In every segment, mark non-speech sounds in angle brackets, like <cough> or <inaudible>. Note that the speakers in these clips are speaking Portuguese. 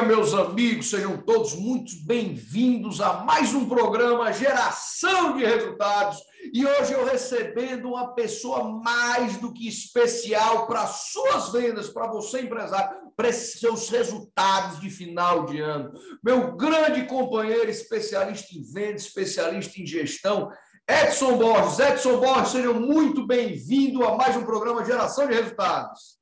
dia, meus amigos, sejam todos muito bem-vindos a mais um programa Geração de Resultados. E hoje eu recebendo uma pessoa mais do que especial para suas vendas, para você empresário, para seus resultados de final de ano. Meu grande companheiro, especialista em vendas, especialista em gestão, Edson Borges. Edson Borges, sejam muito bem-vindo a mais um programa Geração de Resultados.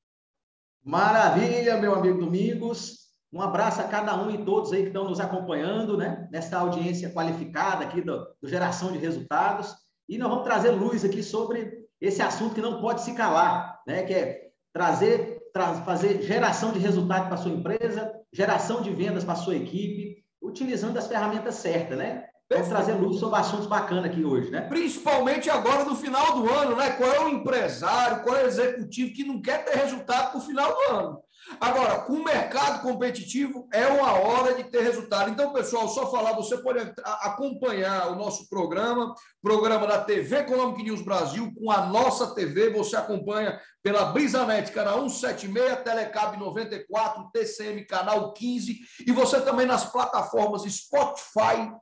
Maravilha, meu amigo Domingos. Um abraço a cada um e todos aí que estão nos acompanhando, né? Nesta audiência qualificada aqui do, do Geração de Resultados. E nós vamos trazer luz aqui sobre esse assunto que não pode se calar, né? Que é trazer, tra fazer geração de resultado para a sua empresa, geração de vendas para a sua equipe, utilizando as ferramentas certas, né? Vamos trazer luz sobre assuntos bacanas aqui hoje, né? Principalmente agora no final do ano, né? Qual é o empresário, qual é o executivo que não quer ter resultado para o final do ano? Agora, com o mercado competitivo, é uma hora de ter resultado. Então, pessoal, só falar, você pode acompanhar o nosso programa, programa da TV Economic News Brasil, com a nossa TV, você acompanha pela Brisanet, canal 176, Telecab 94, TCM, canal 15, e você também nas plataformas Spotify,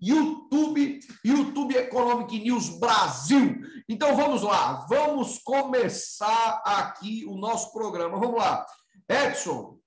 YouTube, YouTube Economic News Brasil. Então, vamos lá, vamos começar aqui o nosso programa. Vamos lá. Edson,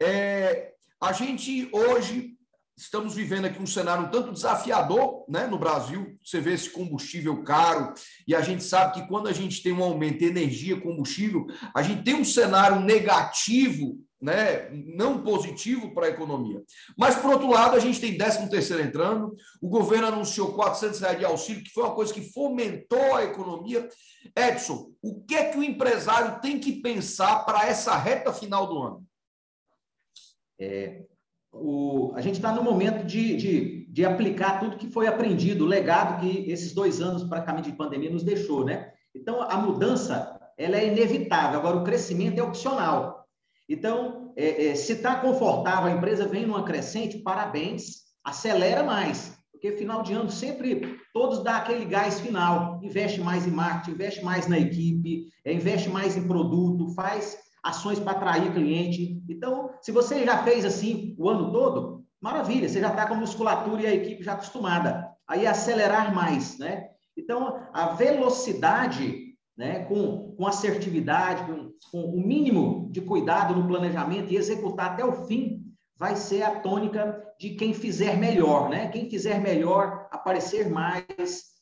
é, a gente hoje estamos vivendo aqui um cenário tanto desafiador né, no Brasil. Você vê esse combustível caro, e a gente sabe que quando a gente tem um aumento de energia, combustível, a gente tem um cenário negativo, né, não positivo para a economia. Mas, por outro lado, a gente tem 13 terceiro entrando, o governo anunciou 400 reais de auxílio, que foi uma coisa que fomentou a economia. Edson, o que é que o empresário tem que pensar para essa reta final do ano? É, o, a gente está no momento de, de, de, aplicar tudo que foi aprendido, o legado que esses dois anos praticamente de pandemia nos deixou, né? Então, a mudança, ela é inevitável. Agora, o crescimento é opcional. Então, é, é, se está confortável, a empresa vem numa crescente, parabéns, acelera mais. Porque final de ano sempre todos dá aquele gás final, investe mais em marketing, investe mais na equipe, é, investe mais em produto, faz ações para atrair cliente. Então, se você já fez assim o ano todo, maravilha, você já está com a musculatura e a equipe já acostumada. Aí acelerar mais, né? Então, a velocidade, né, com, com assertividade, com, com o mínimo de cuidado no planejamento e executar até o fim, vai ser a tônica de quem fizer melhor, né? Quem fizer melhor, aparecer mais,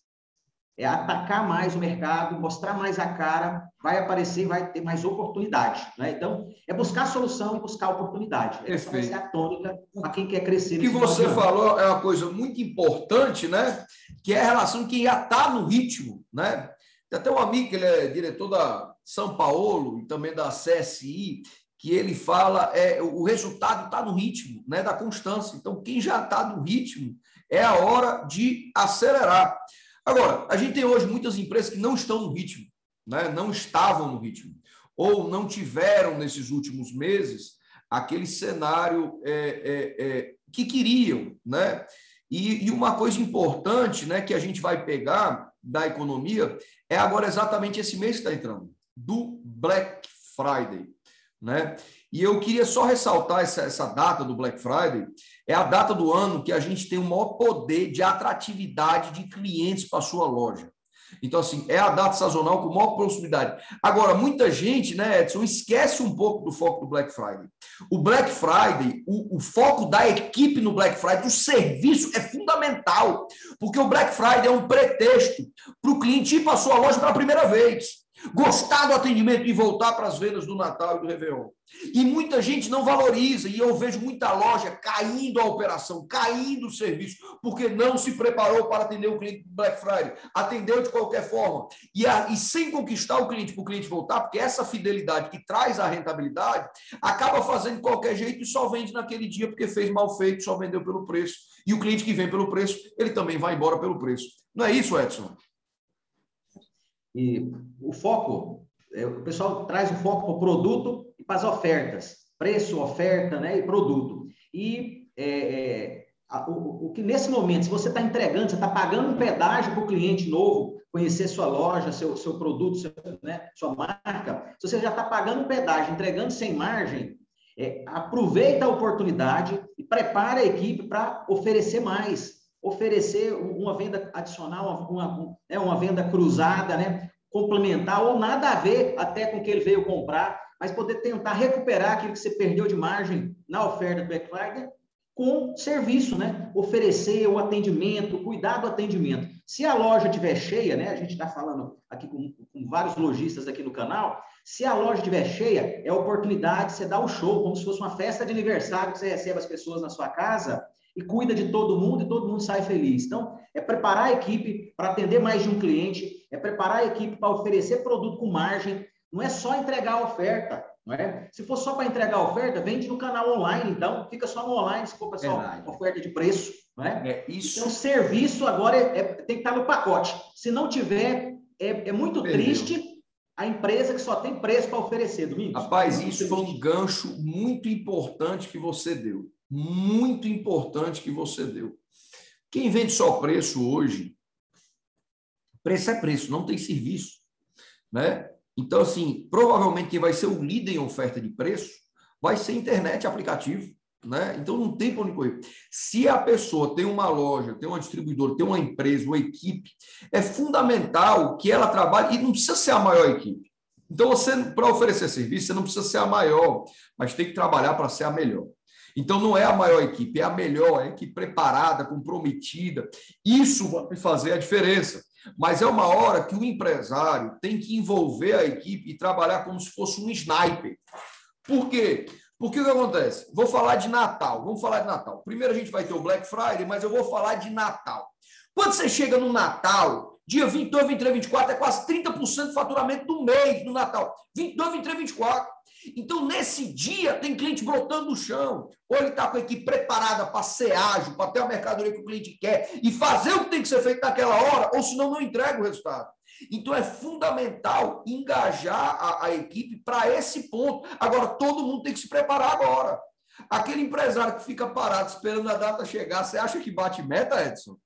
é atacar mais o mercado, mostrar mais a cara, vai aparecer, vai ter mais oportunidade. Né? Então, é buscar solução e buscar oportunidade. Essa vai ser a tônica para quem quer crescer. O que você falou é uma coisa muito importante, né? Que é a relação que já está no ritmo, né? Tem até um amigo que ele é diretor da São Paulo e também da CSI, que ele fala é o resultado está no ritmo, né? Da constância. Então, quem já está no ritmo é a hora de acelerar. Agora, a gente tem hoje muitas empresas que não estão no ritmo, né? não estavam no ritmo, ou não tiveram nesses últimos meses aquele cenário é, é, é, que queriam. Né? E, e, uma coisa importante né, que a gente vai pegar da economia é agora exatamente esse mês que está entrando, do Black Friday. Né? E eu queria só ressaltar essa, essa data do Black Friday, é a data do ano que a gente tem o maior poder de atratividade de clientes para sua loja. Então, assim, é a data sazonal com maior proximidade. Agora, muita gente, né, Edson, esquece um pouco do foco do Black Friday. O Black Friday, o, o foco da equipe no Black Friday, o serviço é fundamental, porque o Black Friday é um pretexto para o cliente ir para a sua loja pela primeira vez gostar do atendimento e voltar para as vendas do Natal e do Réveillon. E muita gente não valoriza, e eu vejo muita loja caindo a operação, caindo o serviço, porque não se preparou para atender o cliente Black Friday, atendeu de qualquer forma, e, a, e sem conquistar o cliente para o cliente voltar, porque essa fidelidade que traz a rentabilidade acaba fazendo de qualquer jeito e só vende naquele dia porque fez mal feito, só vendeu pelo preço. E o cliente que vem pelo preço, ele também vai embora pelo preço. Não é isso, Edson? E o foco, é, o pessoal traz o foco para o produto e para as ofertas, preço, oferta, né, e produto. E é, é, a, o, o, que nesse momento, se você está entregando, você está pagando um pedágio para o cliente novo conhecer sua loja, seu, seu produto, seu, né, sua marca, se você já está pagando um pedágio, entregando sem margem, É, aproveita a oportunidade e prepara a equipe para oferecer mais, oferecer uma venda adicional, uma, né, uma venda cruzada, né, complementar, ou nada a ver até com o que ele veio comprar, mas poder tentar recuperar aquilo que você perdeu de margem na oferta do Friday com serviço, né? Oferecer o atendimento, cuidar do atendimento. Se a loja estiver cheia, né? A gente está falando aqui com, com, vários lojistas aqui no canal. Se a loja estiver cheia, é oportunidade de você dar o show, como se fosse uma festa de aniversário que você recebe as pessoas na sua casa e cuida de todo mundo e todo mundo sai feliz. Então, é preparar a equipe para atender mais de um cliente, é preparar a equipe para oferecer produto com margem. Não é só entregar a oferta, não é? Se for só para entregar a oferta, vende no canal online, então fica só no online, se for para só oferta de preço. Não é? é isso. Então, serviço agora é, é, tem que estar no pacote. Se não tiver, é, é muito Perdeu. triste a empresa que só tem preço para oferecer, Domingos. Rapaz, isso foi um gancho muito importante que você deu. Muito importante que você deu. Quem vende só preço hoje, preço é preço, não tem serviço. Né? Então, assim, provavelmente quem vai ser o líder em oferta de preço vai ser internet aplicativo. Né? Então não tem para onde correr. Se a pessoa tem uma loja, tem uma distribuidora, tem uma empresa, uma equipe, é fundamental que ela trabalhe e não precisa ser a maior equipe. Então você para oferecer serviço, você não precisa ser a maior, mas tem que trabalhar para ser a melhor. Então não é a maior equipe, é a melhor, é a equipe preparada, comprometida. Isso vai fazer a diferença. Mas é uma hora que o empresário tem que envolver a equipe e trabalhar como se fosse um sniper. Por quê? Porque o que acontece? Vou falar de Natal. Vamos falar de Natal. Primeiro a gente vai ter o Black Friday, mas eu vou falar de Natal. Quando você chega no Natal, dia 22, 23, 24, é quase 30% do faturamento do mês no Natal. 22, 23, 24. Então, nesse dia, tem cliente brotando do chão. Ou ele está com a equipe preparada para ser ágil, para ter a mercadoria que o cliente quer e fazer o que tem que ser feito naquela hora, ou senão não entrega o resultado. Então, é fundamental engajar a, a equipe para esse ponto. Agora, todo mundo tem que se preparar agora. Aquele empresário que fica parado esperando a data chegar, você acha que bate meta, Edson?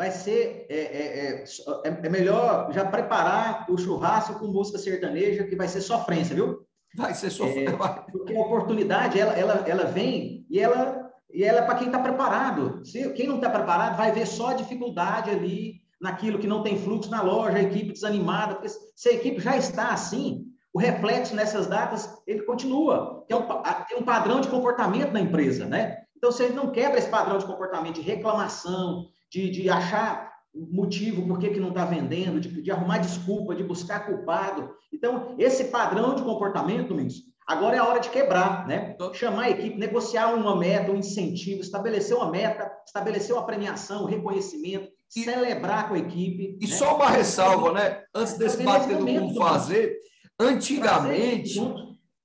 Vai ser é, é, é, é, melhor já preparar o churrasco com música sertaneja, que vai ser sofrência, viu? Vai ser sofrência. É, porque a oportunidade, ela, ela, ela vem e ela, e ela é para quem está preparado. Se, quem não está preparado vai ver só dificuldade ali naquilo que não tem fluxo na loja, a equipe desanimada, porque se a equipe já está assim, o reflexo nessas datas, ele continua. Tem um, tem um padrão de comportamento na empresa, né? Então, se ele não quebra esse padrão de comportamento de reclamação, de, de achar motivo por que, que não está vendendo, de, de, arrumar desculpa, de buscar culpado. Então, esse padrão de comportamento, Domingos, agora é a hora de quebrar, né? Chamar a equipe, negociar uma meta, um incentivo, estabelecer uma meta, estabelecer uma premiação, um reconhecimento, e, celebrar com a equipe. E né? só uma ressalva, né? Antes desse bater do como fazer, antigamente.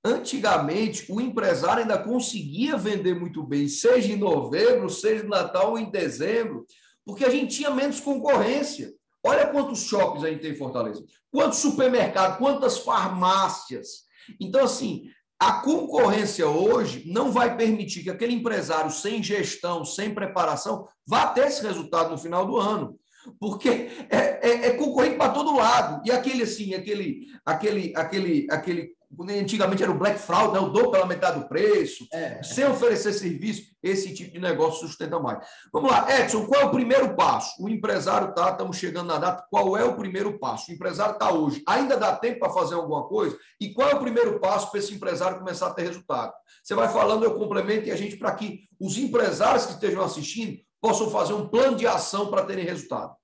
Antigamente, o empresário ainda conseguia vender muito bem, seja em novembro, seja no Natal ou em dezembro porque a gente tinha menos concorrência. Olha quantos shoppings a gente tem em Fortaleza, quantos supermercados, quantas farmácias. Então, assim, a concorrência hoje não vai permitir que aquele empresário sem gestão, sem preparação, vá ter esse resultado no final do ano. Porque é, é, é concorrente para todo lado. E aquele assim, aquele, aquele, aquele, aquele Antigamente era o Black Fraud, né? eu dou pela metade do preço, é. sem oferecer serviço, esse tipo de negócio sustenta mais. Vamos lá, Edson, qual é o primeiro passo? O empresário está, estamos chegando na data, qual é o primeiro passo? O empresário está hoje, ainda dá tempo para fazer alguma coisa? E qual é o primeiro passo para esse empresário começar a ter resultado? Você vai falando, eu complemento e a gente, para que os empresários que estejam assistindo possam fazer um plano de ação para terem resultado.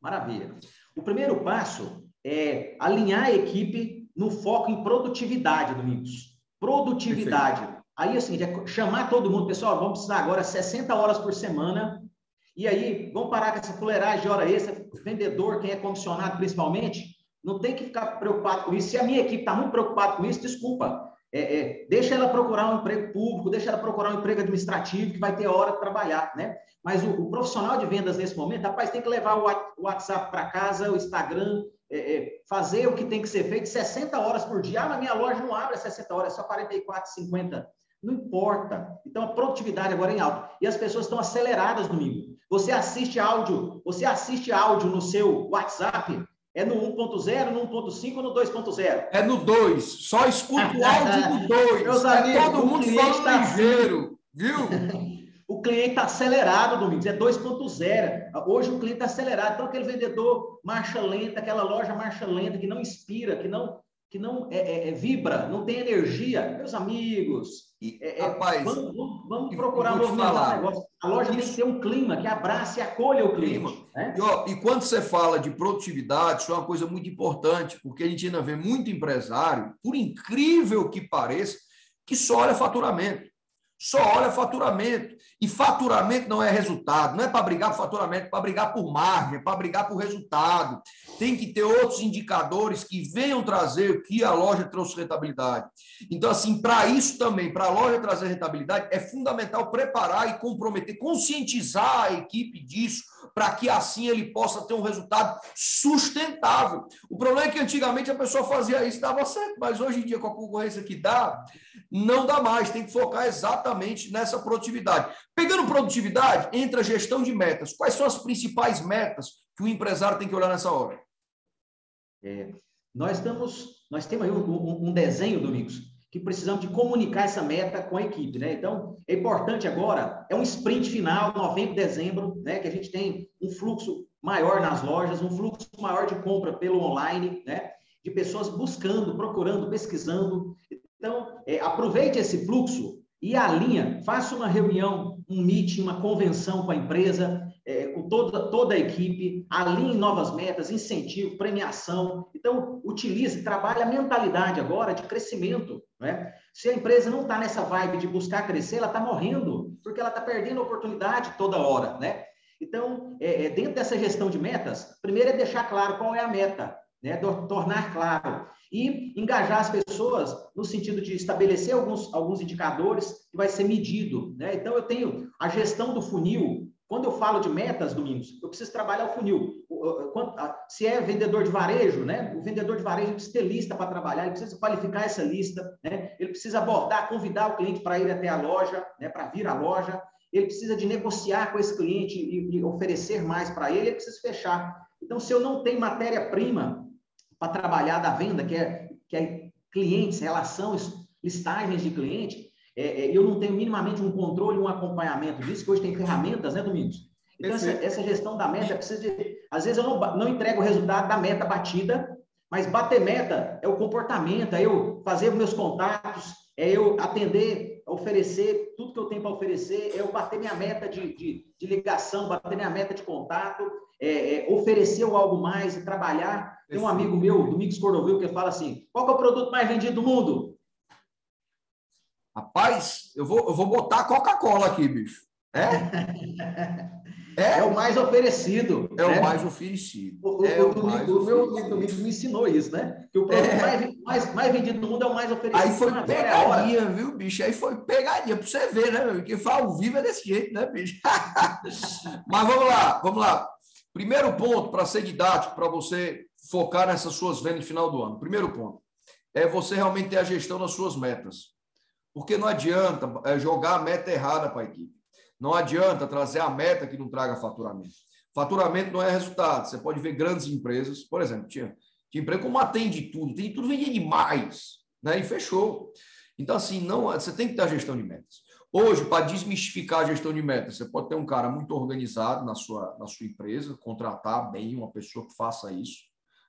Maravilha. O primeiro passo é alinhar a equipe no foco em produtividade, Domingos. Produtividade. Perfeito. Aí, assim, é chamar todo mundo, pessoal, vamos precisar agora 60 horas por semana. E aí, vamos parar com essa fuleiragem de hora extra. Vendedor, quem é comissionado principalmente, não tem que ficar preocupado com isso. Se a minha equipe está muito preocupada com isso, desculpa. É, é, deixa ela procurar um emprego público, deixa ela procurar um emprego administrativo, que vai ter hora de trabalhar, né? Mas o, o profissional de vendas nesse momento, rapaz, tem que levar o WhatsApp para casa, o Instagram, é, é, fazer o que tem que ser feito 60 horas por dia. Ah, na minha loja não abre 60 horas, é só 44, 50. Não importa. Então, a produtividade agora é em alta. E as pessoas estão aceleradas domingo. Você assiste áudio, você assiste áudio no seu WhatsApp, É no 1.0, no 1.5 ou no 2.0? É no 2. Só escuta o áudio do 2. <laughs> Meus é amigos, todo mundo falando tá ligeiro, viu? <laughs> o cliente está acelerado, Domingos, é 2.0. Hoje o cliente está acelerado. Então, aquele vendedor marcha lenta, aquela loja marcha lenta, que não inspira, que não, que não é, é, é vibra, não tem energia. Meus amigos, e, é, é rapaz, vamos, vamos, vamos procurar movimentar o negócio. A loja Isso. tem que ter um clima que abrace e acolha o clima. Né? E, ó, e quando você fala de produtividade, isso é uma coisa muito importante, porque a gente ainda vê muito empresário, por incrível que pareça, que só olha faturamento só olha faturamento. E faturamento não é resultado, não é para brigar por faturamento, é para brigar por margem, é para brigar por resultado. Tem que ter outros indicadores que venham trazer o que a loja trouxe rentabilidade. Então, assim, para isso também, para a loja trazer rentabilidade, é fundamental preparar e comprometer, conscientizar a equipe disso, para que assim ele possa ter um resultado sustentável. O problema é que antigamente a pessoa fazia isso, dava certo, mas hoje em dia, com a concorrência que dá, não dá mais, tem que focar exatamente nessa produtividade. Pegando produtividade, entra a gestão de metas. Quais são as principais metas que o empresário tem que olhar nessa hora? É, nós, estamos, nós temos um, um desenho, Domingos, que precisamos de comunicar essa meta com a equipe, né? Então, é importante agora, é um sprint final, novembro, dezembro, né? Que a gente tem um fluxo maior nas lojas, um fluxo maior de compra pelo online, né? De pessoas buscando, procurando, pesquisando. Então, é, aproveite esse fluxo e alinha, faça uma reunião, um meeting, uma convenção com a empresa, é, com toda, toda a equipe, alinhe novas metas, incentivo, premiação. Então, utilize, trabalhe a mentalidade agora de crescimento. Né? Se a empresa não está nessa vibe de buscar crescer, ela está morrendo, porque ela está perdendo oportunidade toda hora. Né? Então, é, é, dentro dessa gestão de metas, primeiro é deixar claro qual é a meta, né? tornar claro. E engajar as pessoas no sentido de estabelecer alguns, alguns indicadores que vai ser medido. Né? Então, eu tenho a gestão do funil, quando eu falo de metas, Domingos, eu preciso trabalhar o funil. Se é vendedor de varejo, né? O vendedor de varejo precisa ter lista para trabalhar, ele precisa qualificar essa lista, né? Ele precisa abordar, convidar o cliente para ir até a loja, né? Para vir à loja. Ele precisa de negociar com esse cliente e, e oferecer mais para ele, ele precisa fechar. Então, se eu não tenho matéria-prima para trabalhar da venda, que é, que é clientes, relações, listagens de cliente, é, é, eu não tenho minimamente um controle, um acompanhamento disso, que hoje tem ferramentas, né, Domingos? Então, essa, essa, gestão da meta precisa de. Às vezes eu não, não entrego o resultado da meta batida, mas bater meta é o comportamento, é eu fazer meus contatos, é eu atender, oferecer tudo que eu tenho para oferecer, é eu bater minha meta de, de, de ligação, bater minha meta de contato, é, é oferecer algo mais e trabalhar. Tem um amigo meu, Domingos Cordovil, que fala assim: qual é o produto mais vendido do mundo? Rapaz, eu vou, eu vou botar Coca-Cola aqui, bicho. É? <laughs> É, é o mais oferecido. É né? o mais oferecido. O, é o, o, domingo, o meu amigo me ensinou isso, né? Que o produto é. mais, mais, mais vendido do mundo é o mais oferecido. Aí foi é pegadinha, viu, bicho? Aí foi pegadinha para você ver, né? Porque fala ao vivo é desse jeito, né, bicho? <laughs> Mas vamos lá, vamos lá. Primeiro ponto para ser didático, para você focar nessas suas vendas no final do ano. Primeiro ponto é você realmente ter a gestão das suas metas. Porque não adianta é, jogar a meta errada para a equipe. Não adianta trazer a meta que não traga faturamento. Faturamento não é resultado. Você pode ver grandes empresas, por exemplo, tinha, tinha empresa como atende tudo, tem tudo, vendia demais, né? E fechou. Então, assim, não, você tem que ter a gestão de metas. Hoje, para desmistificar a gestão de metas, você pode ter um cara muito organizado na sua, na sua empresa, contratar bem uma pessoa que faça isso,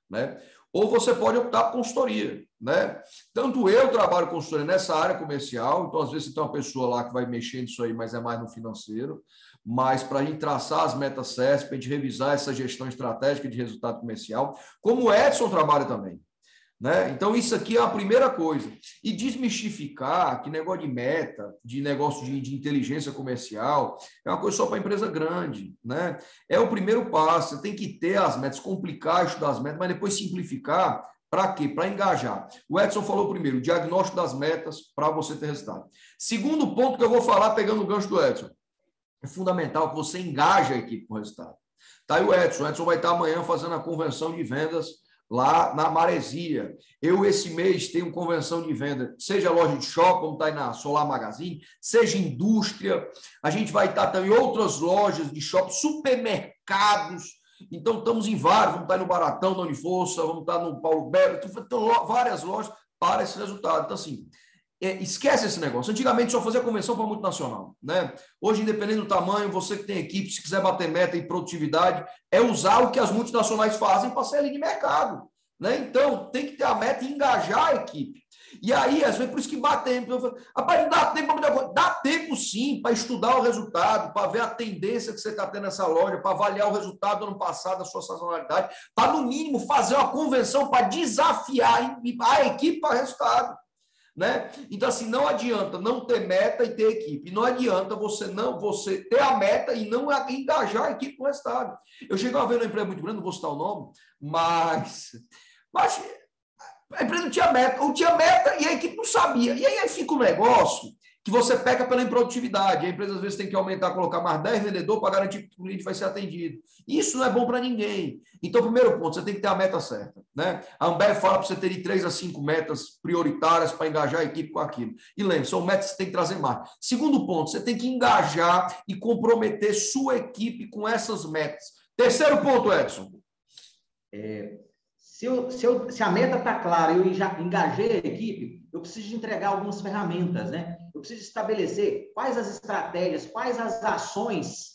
né? Ou você pode optar por consultoria. Né? Tanto eu trabalho consultoria nessa área comercial, então às vezes você tem uma pessoa lá que vai mexer nisso aí, mas é mais no financeiro, mas para a gente traçar as metas certas, para a gente revisar essa gestão estratégica de resultado comercial, como o Edson trabalha também. Né? Então, isso aqui é a primeira coisa. E desmistificar que negócio de meta, de negócio de, de inteligência comercial, é uma coisa só para empresa grande. Né? É o primeiro passo. Você tem que ter as metas, complicar, estudar as metas, mas depois simplificar. Para quê? Para engajar. O Edson falou primeiro, diagnóstico das metas para você ter resultado. Segundo ponto que eu vou falar, pegando o gancho do Edson. É fundamental que você engaje a equipe com o resultado. Tá aí o Edson. O Edson vai estar amanhã fazendo a convenção de vendas lá na Maresia. Eu, esse mês, tenho convenção de venda, seja loja de shopping, como está aí na Solar Magazine, seja indústria. A gente vai estar também em outras lojas de shopping, supermercados. Então, estamos em vários, vamos estar no Baratão, da Uniforça, vamos estar no Paulo Belo, então, várias lojas para esse resultado. Então, assim, esquece esse negócio. Antigamente só fazia convenção para multinacional. Né? Hoje, independente do tamanho, você que tem equipe, se quiser bater meta e produtividade, é usar o que as multinacionais fazem para ser ali de mercado. Né? Então, tem que ter a meta e engajar a equipe. E aí, às vezes, por isso que bate tempo. Rapaz, não dá tempo para Dá tempo sim para estudar o resultado, para ver a tendência que você está tendo nessa loja, para avaliar o resultado do ano passado, da sua sazonalidade, para, no mínimo, fazer uma convenção para desafiar a equipe para resultado. Né? Então, assim, não adianta não ter meta e ter equipe. Não adianta você não você ter a meta e não engajar a equipe com o resultado. Eu cheguei a ver uma empresa muito grande, não vou citar o nome, mas, mas a empresa não tinha meta, ou tinha meta e a equipe não sabia. E aí, fica um negócio que você peca pela improdutividade. A empresa às vezes tem que aumentar, colocar mais 10 vendedores para garantir que o cliente vai ser atendido. Isso não é bom para ninguém. Então, primeiro ponto, você tem que ter a meta certa. Né? A Ambev fala para você ter de 3 a 5 metas prioritárias para engajar a equipe com aquilo. E lembre, são metas que você tem que trazer mais. Segundo ponto, você tem que engajar e comprometer sua equipe com essas metas. Terceiro ponto, Edson. É, se, eu, se, eu, se a meta está clara e eu já engajei a equipe, eu preciso entregar algumas ferramentas, né? Preciso estabelecer quais as estratégias, quais as ações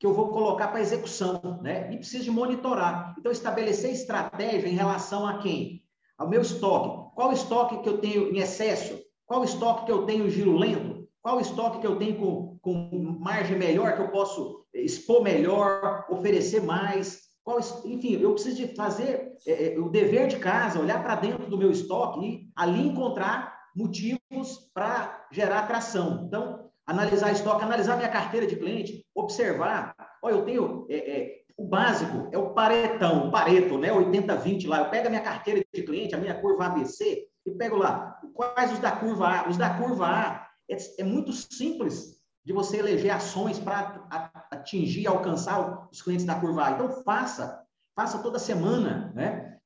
que eu vou colocar para execução, né? E preciso de monitorar. Então, estabelecer estratégia em relação a quem? Ao meu estoque. Qual estoque que eu tenho em excesso? Qual estoque que eu tenho giro lento? Qual estoque que eu tenho com, com margem melhor, que eu posso expor melhor, oferecer mais? Qual, enfim, eu preciso de fazer é, é o dever de casa, olhar para dentro do meu estoque e ali encontrar motivos para gerar atração. Então, analisar estoque, analisar minha carteira de cliente, observar. Olha, eu tenho é, é, o básico é o paretão, pareto, né? 80-20 lá. Eu pego a minha carteira de cliente, a minha curva ABC, e pego lá quais os da curva A. Os da curva A é, é muito simples de você eleger ações para atingir, alcançar os clientes da curva A. Então, faça, faça toda semana, né?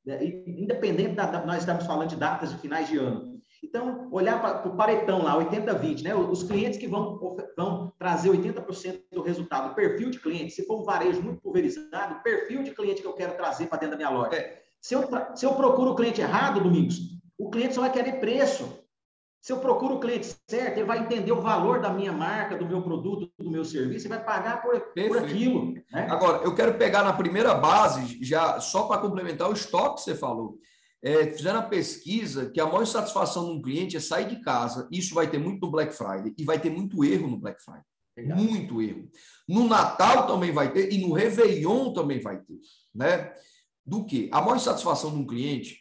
Independente da, da nós estamos falando de datas de finais de ano. Então, olhar para o paretão lá, 80-20, né? Os clientes que vão, vão trazer 80% do resultado, o perfil de cliente, se for um varejo muito pulverizado, o perfil de cliente que eu quero trazer para dentro da minha loja. É. Se, eu, se eu procuro o cliente errado, Domingos, o cliente só vai querer preço. Se eu procuro o cliente certo, ele vai entender o valor da minha marca, do meu produto, do meu serviço, e vai pagar por, por aquilo. Né? Agora, eu quero pegar na primeira base, já só para complementar o estoque que você falou. É, fizeram a pesquisa que a maior satisfação de um cliente é sair de casa. Isso vai ter muito no Black Friday e vai ter muito erro no Black Friday. Legal. Muito erro. No Natal também vai ter e no Réveillon também vai ter. Né? Do que? A maior satisfação de um cliente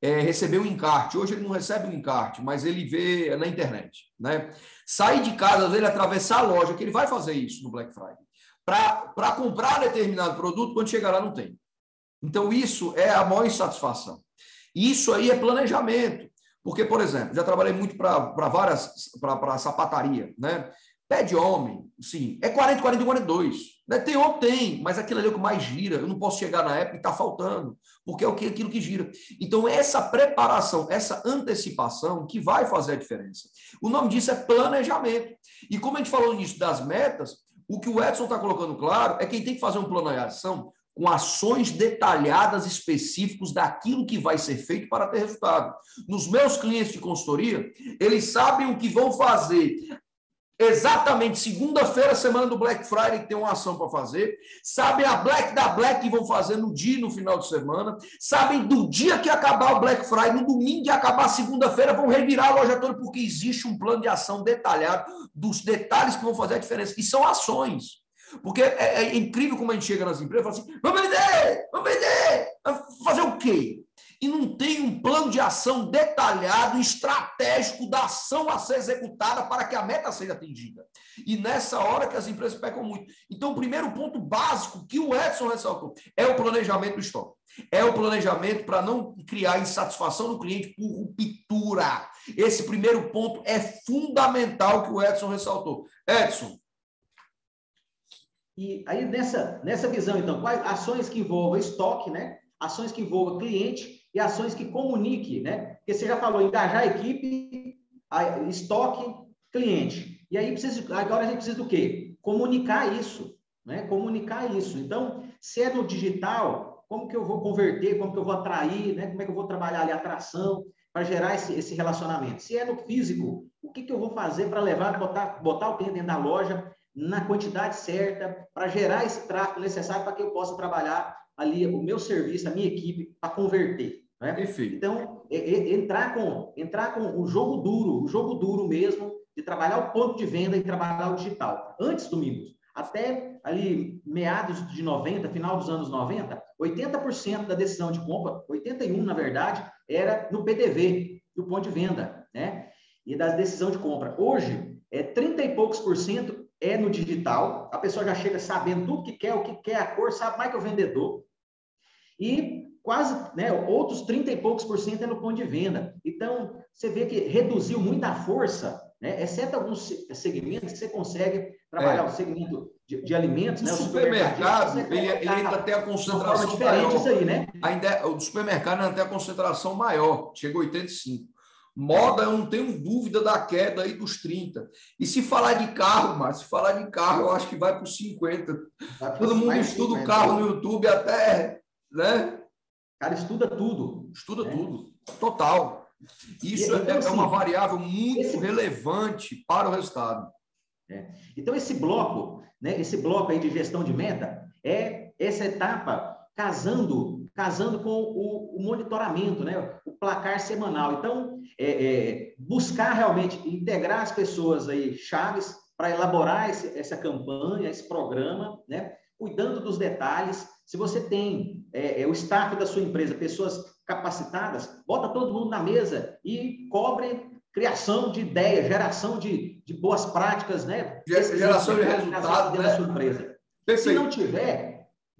é, receber um encarte. Hoje ele não recebe um encarte, mas ele vê na internet. Né? Sair de casa, às vezes, atravessar a loja, que ele vai fazer isso no Black Friday, para comprar determinado produto, quando chegar lá não tem. Então, isso é a maior insatisfação. Isso aí é planejamento. Porque, por exemplo, já trabalhei muito para várias, para sapataria, né? Pé de homem, sim, é 40, 40, 42. Né? Tem ou tem, mas aquilo ali é o que mais gira. Eu não posso chegar na época e está faltando, porque é o que, aquilo que gira. Então, essa preparação, essa antecipação que vai fazer a diferença. O nome disso é planejamento. E como a gente falou nisso das metas, o que o Edson está colocando claro é que quem tem que fazer um plano de ação com ações detalhadas específicos daquilo que vai ser feito para ter resultado. Nos meus clientes de consultoria, eles sabem o que vão fazer exatamente segunda-feira, semana do Black Friday, que tem uma ação para fazer, sabem a Black da Black que vão fazer no dia no final de semana, sabem do dia que acabar o Black Friday, no domingo que acabar segunda-feira, vão revirar a loja toda, porque existe um plano de ação detalhado dos detalhes que vão fazer a diferença, e são ações. Porque é, é incrível como a gente chega nas empresas e fala assim: vamos vender, vamos vender, fazer o quê? e não tem um plano de ação detalhado, estratégico da ação a ser executada para que a meta seja atingida. E nessa hora que as empresas pecam muito. Então, o primeiro ponto básico que o Edson ressaltou é o planejamento do estoque. É o planejamento para não criar insatisfação no cliente por ruptura. Esse primeiro ponto é fundamental que o Edson ressaltou. Edson. E aí, nessa, nessa visão, então, quais ações que envolvam estoque, né? Ações que envolvam cliente e ações que comunique, né? Porque você já falou, engajar a equipe, estoque, cliente. E aí precisa, agora a gente precisa do quê? Comunicar isso, né? Comunicar isso. Então, se é no digital, como que eu vou converter, como que eu vou atrair, né? como é que eu vou trabalhar ali a atração para gerar esse, esse relacionamento? Se é no físico, o que, que eu vou fazer para levar, botar, botar o cliente dentro da loja na quantidade certa, para gerar esse tráfego necessário para que eu possa trabalhar ali o meu serviço, a minha equipe, para converter. Né? Perfeito. Então, é, é, entrar, com, entrar com o jogo duro, o jogo duro mesmo, de trabalhar o ponto de venda e trabalhar o digital. Antes, Domingos, até ali meados de 90, final dos anos 90, 80% da decisão de compra, 81 na verdade, era no PDV, no ponto de venda, né? E da decisão de compra. Hoje, é 30 e poucos por cento é no digital, a pessoa já chega sabendo tudo que quer, o que quer, a cor, sabe mais que o vendedor. E quase, né, outros 30 e poucos por cento é no ponto de venda. Então, você vê que reduziu muito a força, né, exceto alguns segmentos que você consegue trabalhar, é. o segmento de, de alimentos, né, o supermercado, ele, ele ainda tem a concentração diferente maior. Isso aí, né? Ainda, é, o supermercado ainda tem a concentração maior, chega a 85. Moda, eu não tenho dúvida da queda aí dos 30. E se falar de carro, mas se falar de carro, eu acho que vai para os 50. Todo mundo estuda o carro no YouTube até, né? cara estuda tudo. Estuda né? tudo. Total. Isso então, é, assim, uma variável muito esse... relevante para o resultado. É. Então, esse bloco, né, esse bloco aí de gestão de meta, é essa etapa casando casando com o, o monitoramento, né, o placar semanal. Então, é, é, buscar realmente integrar as pessoas aí chaves para elaborar esse, essa campanha, esse programa, né, cuidando dos detalhes. Se você tem é, é, o staff da sua empresa, pessoas capacitadas, bota todo mundo na mesa e cobre criação de ideias, geração de, de boas práticas, né? Geração de resultados dentro né? da sua empresa. Se não tiver,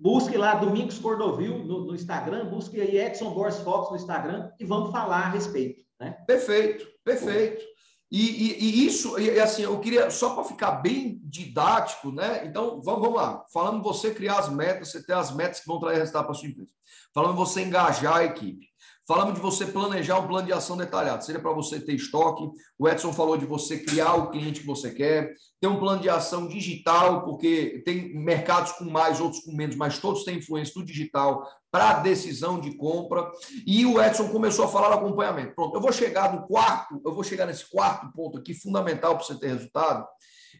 busque lá Domingos Cordovil no, no Instagram, busque aí Edson Borges Fox no Instagram e vamos falar a respeito. Né? Perfeito, perfeito. E, e, e, isso, e assim, eu queria, só para ficar bem didático, né? Então, vamos, vamos lá. Falando você criar as metas, você ter as metas que vão trazer resultado para a sua empresa. Falando você engajar a equipe. Falamos de você planejar um plano de ação detalhado, seja para você ter estoque. O Edson falou de você criar o cliente que você quer, ter um plano de ação digital, porque tem mercados com mais, outros com menos, mas todos têm influência do digital para a decisão de compra. E o Edson começou a falar do acompanhamento. Pronto, eu vou chegar no quarto, eu vou chegar nesse quarto ponto aqui, fundamental para você ter resultado.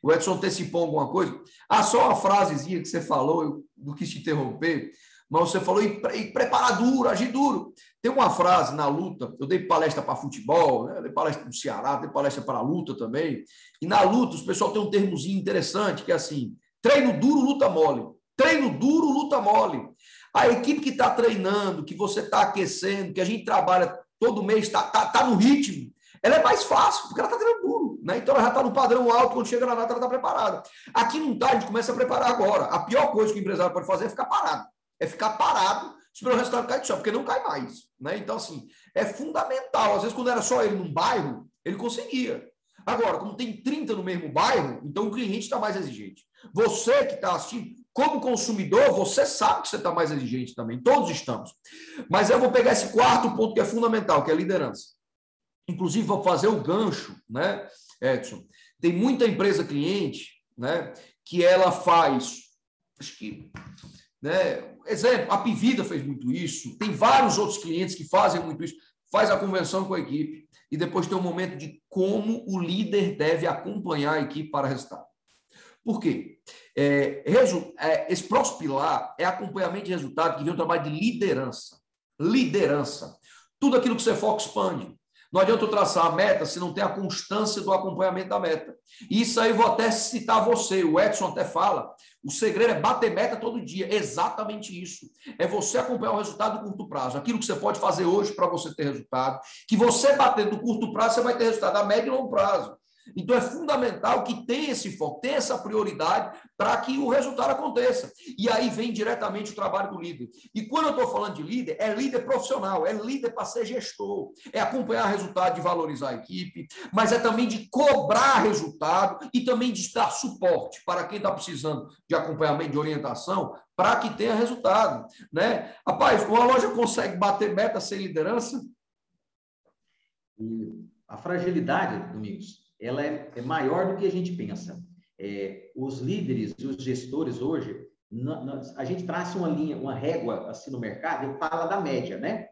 O Edson antecipou alguma coisa. Ah, só uma frasezinha que você falou, eu não quis te interromper mas você falou e, e preparar duro, agir duro. Tem uma frase na luta, eu dei palestra para futebol, né? dei palestra para o Ceará, dei palestra para a luta também. E na luta, os pessoal tem um termozinho interessante, que é assim: treino duro, luta mole. Treino duro, luta mole. A equipe que está treinando, que você está aquecendo, que a gente trabalha todo mês, está tá, tá no ritmo, ela é mais fácil, porque ela está treinando duro. Né? Então ela já está no padrão alto, quando chega na nata, ela está preparada. Aqui não está, a gente começa a preparar agora. A pior coisa que o empresário pode fazer é ficar parado é ficar parado, esperar o resultado cair do céu, porque não cai mais. Né? Então, assim, é fundamental. Às vezes, quando era só ele num bairro, ele conseguia. Agora, como tem 30 no mesmo bairro, então o cliente está mais exigente. Você que está assistindo, como consumidor, você sabe que você está mais exigente também. Todos estamos. Mas eu vou pegar esse quarto ponto que é fundamental, que é a liderança. Inclusive, vou fazer o gancho, né, Edson? Tem muita empresa cliente, né, que ela faz, acho que né? Exemplo, a Pivida fez muito isso, tem vários outros clientes que fazem muito isso, faz a convenção com a equipe e depois tem um momento de como o líder deve acompanhar a equipe para resultado. Por quê? É, é, esse próximo pilar é acompanhamento de resultado que vem um trabalho de liderança. Liderança. Tudo aquilo que você foca expande. Não adianta eu traçar a meta se não tem a constância do acompanhamento da meta. Isso aí vou até citar você, o Edson até fala. O segredo é bater meta todo dia. Exatamente isso. É você acompanhar o resultado do curto prazo. Aquilo que você pode fazer hoje para você ter resultado. Que você batendo no curto prazo, você vai ter resultado a médio e longo prazo. Então é fundamental que tenha esse foco, tenha essa prioridade para que o resultado aconteça. E aí vem diretamente o trabalho do líder. E quando eu estou falando de líder, é líder profissional, é líder para ser gestor, é acompanhar resultado de valorizar a equipe, mas é também de cobrar resultado e também de dar suporte para quem está precisando de acompanhamento, de orientação, para que tenha resultado. Né? Rapaz, uma loja consegue bater meta sem liderança? A fragilidade, Domingos, ela é, é maior do que a gente pensa. É, os líderes e os gestores hoje, a gente traça uma linha, uma régua assim no mercado e fala da média, né?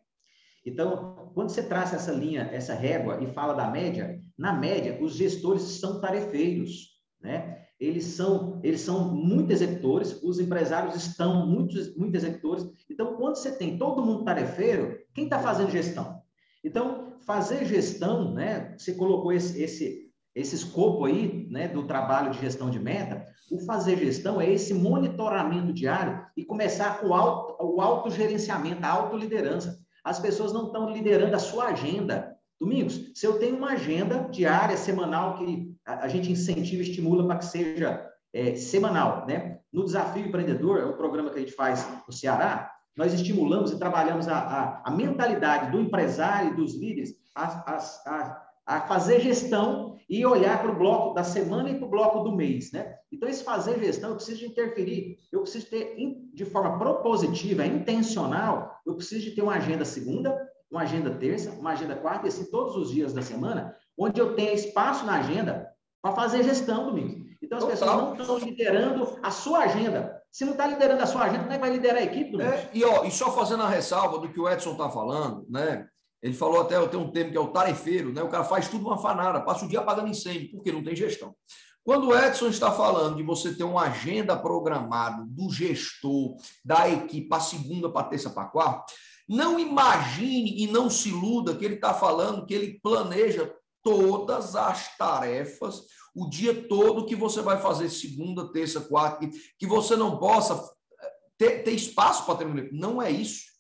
Então, quando você traça essa linha, essa régua e fala da média, na média, os gestores são tarefeiros, né? Eles são, eles são muito executores, os empresários estão muitos, muito executores. Então, quando você tem todo mundo tarefeiro, quem está fazendo gestão? Então, fazer gestão, né? Você colocou esse, esse, esse escopo aí, né, do trabalho de gestão de meta. O fazer gestão é esse monitoramento diário e começar com o, auto, o autogerenciamento, a autoliderança. As pessoas não estão liderando a sua agenda. Domingos, se eu tenho uma agenda diária, semanal, que a, a gente incentiva estimula para que seja é, semanal, né? No Desafio Empreendedor, é o programa que a gente faz no Ceará, nós estimulamos e trabalhamos a, a, a mentalidade do empresário e dos líderes a, a, a fazer gestão e olhar para o bloco da semana e para o bloco do mês, né? Então, esse fazer gestão, eu preciso de interferir, eu preciso ter, de forma propositiva, intencional, eu preciso de ter uma agenda segunda, uma agenda terça, uma agenda quarta, e assim todos os dias da semana, onde eu tenha espaço na agenda para fazer gestão, Domingos. Então, as Total. pessoas não estão liderando a sua agenda. Se não está liderando a sua agenda, como é que vai liderar a equipe, Domingos? É, e, ó, e só fazendo a ressalva do que o Edson está falando, né? Ele falou até, eu tenho um termo que é o tarefeiro, né? O cara faz tudo uma fanara, passa o dia apagando incêndio, porque não tem gestão. Quando o Edson está falando de você ter uma agenda programada do gestor, da equipe, para segunda, para terça, para quarta, não imagine e não se iluda que ele está falando que ele planeja todas as tarefas, o dia todo que você vai fazer segunda, terça, quarta, que você não possa eh, ter, ter espaço para terminar. Não é isso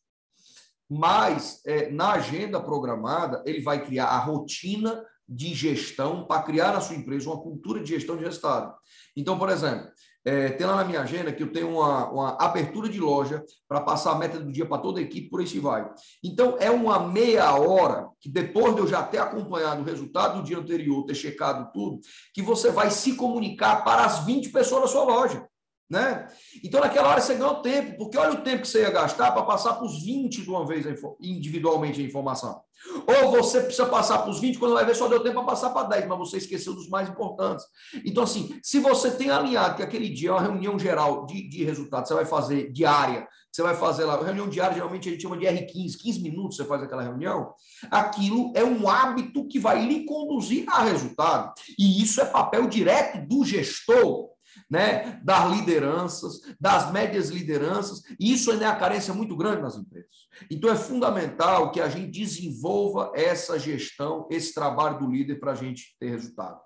mas é, na agenda programada, ele vai criar a rotina de gestão para criar na sua empresa uma cultura de gestão de resultado. Então, por exemplo, é, tem lá na minha agenda que eu tenho uma, uma abertura de loja para passar a meta do dia para toda a equipe, por aí se vai. Então, é uma meia hora que depois de eu já ter acompanhado o resultado do dia anterior, ter checado tudo, que você vai se comunicar para as 20 pessoas da sua loja. Né? Então, naquela hora, você ganhou tempo, porque olha o tempo que você ia gastar para passar para os 20 de uma vez individualmente a informação. Ou você precisa passar para os 20, quando vai ver, só deu tempo para passar para 10, mas você esqueceu dos mais importantes. Então, assim, se você tem alinhado que aquele dia é uma reunião geral de, de resultados, você vai fazer diária, você vai fazer lá, reunião diária, geralmente a gente chama de R15, 15 minutos você faz aquela reunião, aquilo é um hábito que vai lhe conduzir a resultado. E isso é papel direto do gestor né, das lideranças, das médias lideranças, e isso ainda é uma carência muito grande nas empresas. Então é fundamental que a gente desenvolva essa gestão, esse trabalho do líder para a gente ter resultado.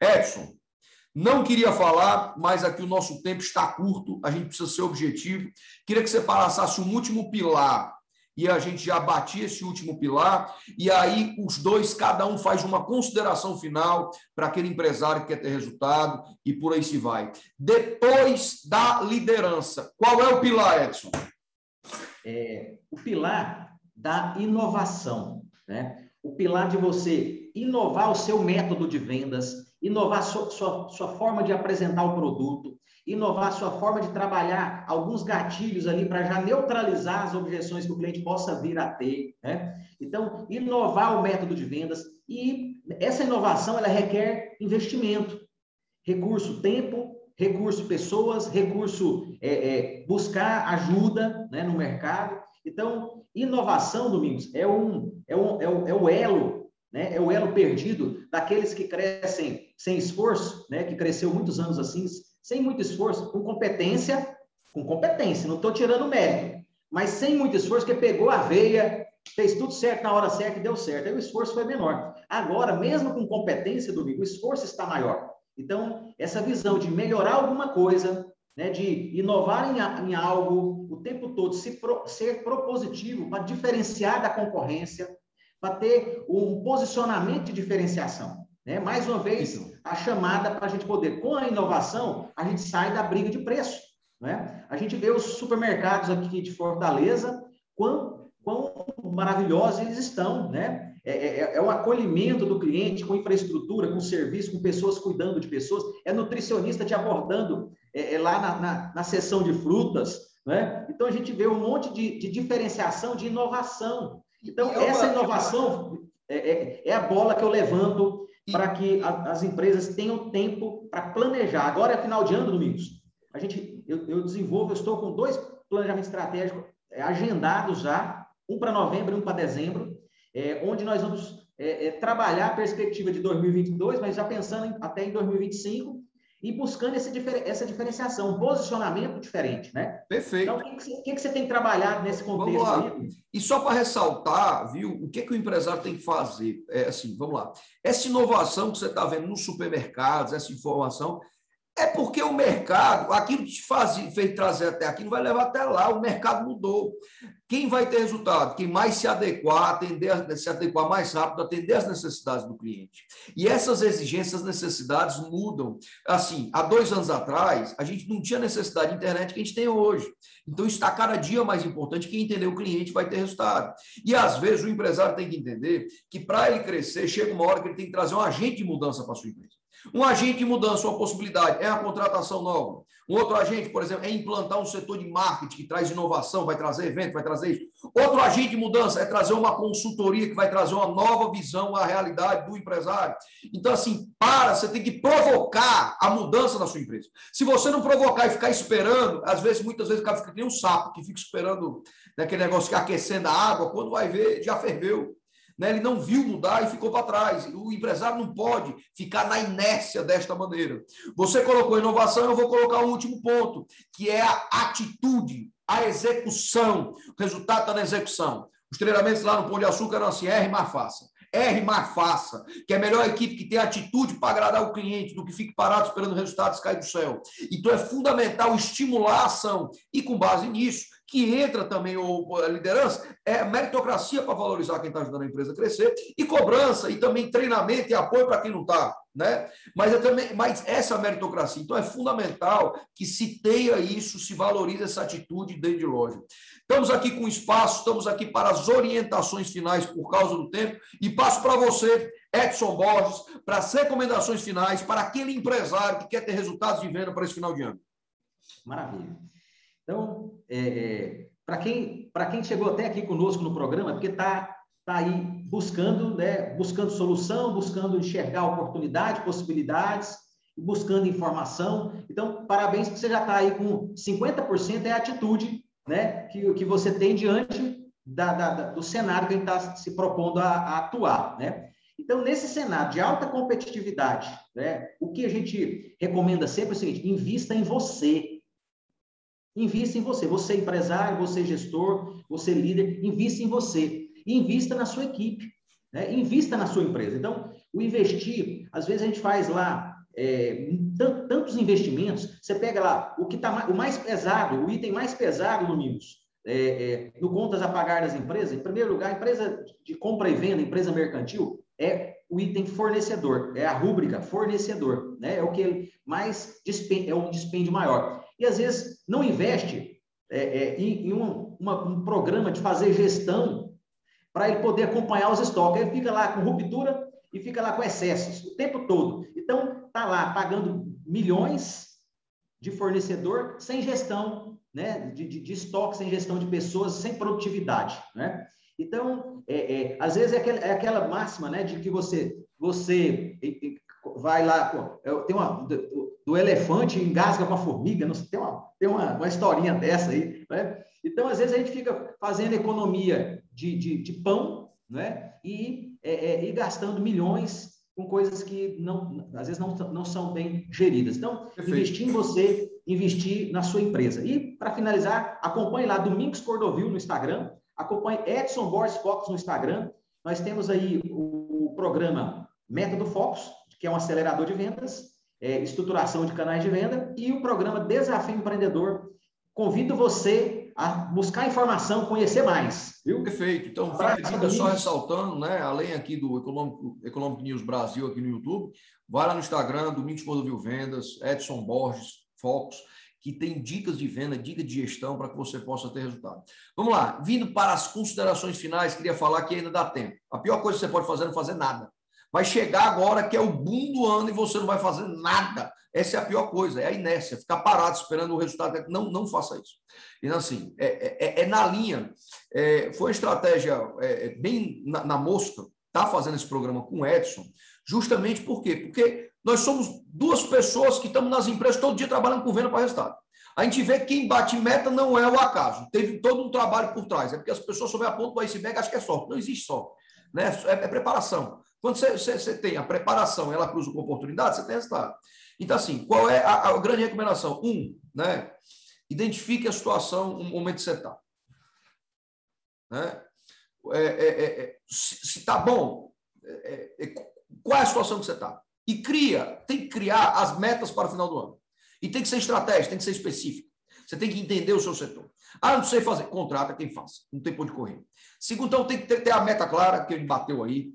Edson, não queria falar, mas aqui o nosso tempo está curto, a gente precisa ser objetivo. Queria que você passasse um último pilar e a gente já batia esse último pilar, e aí os dois, cada um faz uma consideração final para aquele empresário que quer ter resultado, e por aí se vai. Depois da liderança, qual é o pilar, Edson? É, o pilar da inovação, né? O pilar de você inovar o seu método de vendas, inovar sua, sua, sua forma de apresentar o produto, inovar sua forma de trabalhar alguns gatilhos ali para já neutralizar as objeções que o cliente possa vir a ter. Né? Então, inovar o método de vendas e essa inovação ela requer investimento, recurso tempo, recurso pessoas, recurso é, é, buscar ajuda né, no mercado. Então, inovação, Domingos, é, um, é, um, é, um, é o elo, né, é o elo perdido daqueles que crescem sem esforço, né, que cresceu muitos anos assim, sem muito esforço, com competência, com competência, não estou tirando mérito, mas sem muito esforço, que pegou a veia, fez tudo certo na hora certa e deu certo. Aí o esforço foi menor. Agora, mesmo com competência, Domingo, o esforço está maior. Então, essa visão de melhorar alguma coisa, né, de inovar em, em algo o tempo todo, se pro, ser propositivo para diferenciar da concorrência, para ter um posicionamento de diferenciação. Né? Mais uma vez, a chamada para a gente poder, com a inovação, a gente sai da briga de preço. Né? A gente vê os supermercados aqui de Fortaleza, quão, quão maravilhosos eles estão. Né? É, é, é, o acolhimento do cliente com infraestrutura, com serviço, com pessoas cuidando de pessoas. É nutricionista te abordando é, é lá na, na, na sessão de frutas. Né? Então, a gente vê um monte de, de diferenciação, de inovação. Então, essa inovação é, é, é, a bola que eu levanto para que a, as empresas tenham tempo para planejar. Agora é final de ano, Domingos. a gente, eu, eu desenvolvo, eu estou com dois planejamentos estratégicos é, agendados já, um para novembro e um para dezembro, é, onde nós vamos é, é, trabalhar a perspectiva de 2022, mas já pensando em, até em 2025 e buscando esse, essa diferenciação, um posicionamento diferente, né? Perfeito. Então, o que, que, que, você tem trabalhado nesse contexto? Aí? E só para ressaltar, viu, o que, que o empresário tem que fazer? É assim, vamos lá. Essa inovação que você está vendo nos supermercados, essa informação, é porque o mercado, aquilo que te faz, fez trazer até aqui, não vai levar até lá. O mercado mudou. Quem vai ter resultado? Quem mais se adequar, atender, se adequar mais rápido, atender as necessidades do cliente. E essas exigências, necessidades mudam. Assim, há dois anos atrás, a gente não tinha necessidade de internet que a gente tem hoje. Então, está cada dia mais importante que entender o cliente vai ter resultado. E, às vezes, o empresário tem que entender que, para ele crescer, chega uma hora que ele tem que trazer um agente de mudança para a sua empresa. Um agente de mudança, uma possibilidade, é a contratação nova. Um outro agente, por exemplo, é implantar um setor de marketing que traz inovação, vai trazer evento, vai trazer isso. Outro agente de mudança é trazer uma consultoria que vai trazer uma nova visão à realidade do empresário. Então, assim, para, você tem que provocar a mudança na sua empresa. Se você não provocar e ficar esperando, às vezes, muitas vezes, o cara fica que nem um sapo que fica esperando né, aquele negócio que aquecendo a água, quando vai ver, já ferveu né? ele não viu mudar e ficou para trás. O empresário não pode ficar na inércia desta maneira. Você colocou inovação, eu vou colocar um último ponto, que é a atitude, a execução. O resultado está na execução. Os treinamentos lá no Pão de Açúcar eram assim, R mais faça. R mais faça, que é a melhor equipe que tem atitude para agradar o cliente do que fique parado esperando resultados cair do céu. Então é fundamental estimular a ação. E com base nisso, que entra também o, a liderança, é meritocracia para valorizar quem está ajudando a empresa a crescer, e cobrança, e também treinamento e apoio para quem não está. Né? Mas, é também, mas essa meritocracia, então é fundamental que se tenha isso, se valorize essa atitude dentro de loja. Estamos aqui com espaço, estamos aqui para as orientações finais por causa do tempo, e passo para você, Edson Borges, para as recomendações finais para aquele empresário que quer ter resultados de venda para esse final de ano. Maravilha. Então, é, é para quem, quem chegou até aqui conosco no programa, porque está tá aí buscando, né, buscando solução, buscando enxergar oportunidade, possibilidades, buscando informação. Então, parabéns, que você já está aí com 50% é a atitude né, que, que você tem diante da, da, do cenário que a gente está se propondo a, a, atuar. Né? Então, nesse cenário de alta competitividade, né, o que a gente recomenda sempre é o seguinte: invista em você. Invista em você. Você é empresário, você é gestor, você é líder, invista em você. Invista na sua equipe. Né? Invista na sua empresa. Então, o investir, às vezes a gente faz lá é, tantos investimentos, você pega lá o que está o mais pesado, o item mais pesado no MIMOS, é, é, no contas a pagar das empresas, em primeiro lugar, empresa de compra e venda, empresa mercantil, é o item fornecedor, é a rúbrica fornecedor, né? É o que mais é o dispêndio maior e às vezes não investe é, é, em, em um, uma, um, programa de fazer gestão para ele poder acompanhar os estoques. Ele fica lá com ruptura e fica lá com excessos o tempo todo. Então, está lá pagando milhões de fornecedor sem gestão né, de, de, de estoque, sem gestão de pessoas, sem produtividade. Né? Então, é, é, às vezes é aquela, é aquela máxima né, de que você, você vai lá, tem uma, do elefante engasga com a formiga, não, tem, uma, tem uma, uma historinha dessa aí. Né? Então, às vezes, a gente fica fazendo economia de, de, de pão né? e, é, é, e gastando milhões com coisas que não, às vezes não, não são bem geridas. Então, Perfeito. investir em você, investir na sua empresa. E, para finalizar, acompanhe lá Domingos Cordovil no Instagram, acompanhe Edson Borges Focus no Instagram. Nós temos aí o, o programa Método Focus, que é um acelerador de vendas, é, estruturação de canais de venda, e o programa Desafio Empreendedor. Convido você a buscar informação, conhecer mais. Viu? Perfeito. Então, fica só ressaltando, né? Além aqui do Econômico, Econômico News Brasil aqui no YouTube, vai lá no Instagram, Domingos Cordovil Vendas, Edson Borges, Focus, que tem dicas de venda, dicas de gestão para que você possa ter resultado. Vamos lá, vindo para as considerações finais, queria falar que ainda dá tempo. A pior coisa que você pode fazer é não fazer nada. Vai chegar agora que é o boom do ano e você não vai fazer nada. Essa é a pior coisa, é a inércia, ficar parado esperando o resultado. Não, não faça isso. Então, assim, é, é, é na linha. É, foi uma estratégia é, é, bem na, na mosca, tá fazendo esse programa com o Edson, justamente por quê? Porque nós somos duas pessoas que estamos nas empresas todo dia trabalhando com venda para resultado. a gente vê que quem bate meta não é o acaso. Teve todo um trabalho por trás. É porque as pessoas sobre a ponta do iceberg acham que é sorte. Não existe sorte. Né? É, é preparação. Quando você, você, você, tem a preparação ela cruza com oportunidade, você tem resultado. Então, assim, qual é a, a grande recomendação? Um, né? Identifique a situação, o momento que você está. Né? É, é, é, é se está bom, é, qual é a situação que você está? E cria, tem que criar as metas para o final do ano. E tem que ser estratégia, tem que ser específico. Você tem que entender o seu setor. Ah, não sei fazer. Contrata quem faça. Não tem ponto de correr. Segundo, então, tem que ter, ter a meta clara, que ele bateu aí.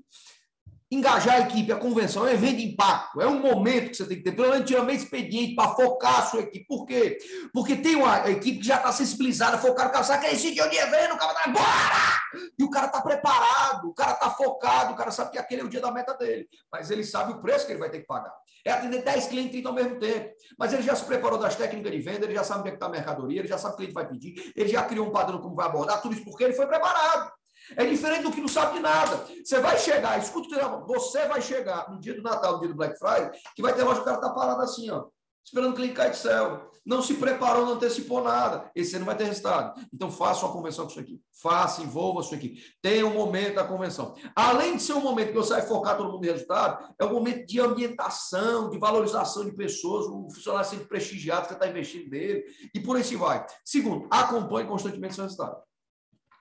Engajar a equipe, a convenção é um evento de impacto, é um momento que você tem que ter, pelo menos tirar meio expediente para focar a sua equipe. Por quê? Porque tem uma equipe que já está sensibilizada, focada, o cara sabe que esse dia é o dia vendo, o cara está embora! E o cara está preparado, o cara está focado, o cara sabe que aquele é o dia da meta dele, mas ele sabe o preço que ele vai ter que pagar. É atender 10 clientes 30 ao mesmo tempo. Mas ele já se preparou das técnicas de venda, ele já sabe onde é que está a mercadoria, ele já sabe o que cliente vai pedir, ele já criou um padrão como vai abordar, tudo isso porque ele foi preparado. É diferente do que não sabe de nada. Você vai chegar, escuta o que você vai chegar no dia do Natal, no dia do Black Friday, que vai ter loja que o cara tá parado assim, ó, esperando cliente cair de céu. Não se preparou, não antecipou nada. Esse ano vai ter resultado. Então, faça uma convenção com sua equipe. Faça, envolva a sua equipe. Tenha um momento da convenção. Além de ser um momento que você vai focar todo mundo em resultado, é um momento de ambientação, de valorização de pessoas, o funcionário sendo prestigiado, que você está investindo nele, e por aí se vai. Segundo, acompanhe constantemente seu resultado.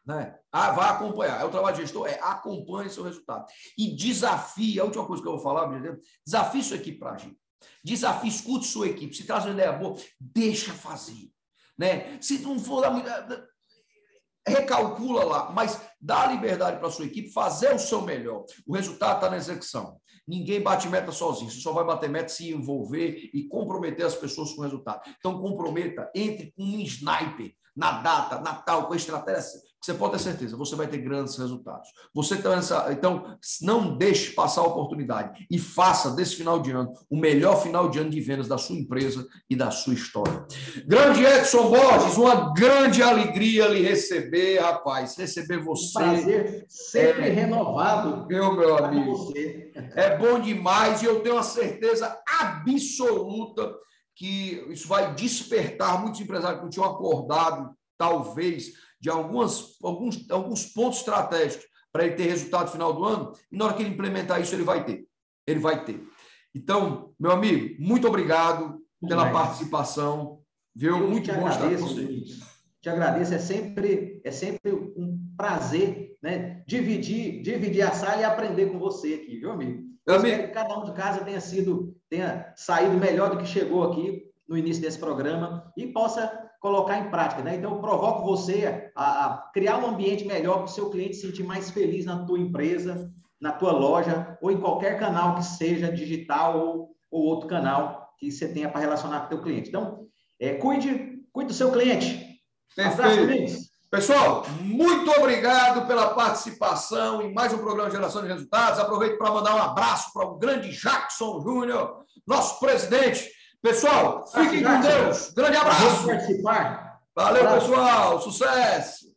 Né? Ah, vai acompanhar. É o trabalho de gestor, é acompanhe seu resultado. E desafie, a última coisa que eu vou falar, desafie sua equipe para agir. Desafie, escute sua equipe. Se traz uma ideia boa, deixa fazer. Né? Se não for dar muita. Recalcula lá, mas dá liberdade para sua equipe fazer o seu melhor. O resultado está na execução. Ninguém bate meta sozinho, você só vai bater meta se envolver e comprometer as pessoas com o resultado. Então, comprometa, entre com um sniper na data, Natal, com a estratégia você pode ter certeza, você vai ter grandes resultados. Você tá nessa, então, não deixe passar a oportunidade e faça desse final de ano o melhor final de ano de vendas da sua empresa e da sua história. Grande Edson Borges, uma grande alegria lhe receber, rapaz, receber você. Um prazer sempre é, renovado. Meu, meu amigo. Você. É bom demais e eu tenho a certeza absoluta que isso vai despertar muitos empresários que não tinham acordado, talvez, de algumas, alguns, alguns pontos estratégicos para ele ter resultado no final do ano, e na hora que ele implementar isso, ele vai ter. Ele vai ter. Então, meu amigo, muito obrigado pela participação. Viu? Muito bom agradeço, estar com você. Te agradeço, é sempre, é sempre um prazer né? dividir, dividir a sala e aprender com você aqui, viu, amigo? Eu amigo. espero que cada um de casa tenha sido, tenha saído melhor do que chegou aqui no início desse programa e possa colocar em prática. Né? Então, eu provoco você a, criar um ambiente melhor para o seu cliente se sentir mais feliz na tua empresa, na tua loja, ou em qualquer canal que seja digital ou, ou outro canal que você tenha para relacionar com o teu cliente. Então, é, cuide, cuide do seu cliente. Perfeito. Pessoal, muito obrigado pela participação em mais um programa de Geração de Resultados. Aproveito para mandar um abraço para o grande Jackson Júnior, nosso presidente, Pessoal, fiquem com Deus. Grande abraço. Valeu, pessoal. Sucesso.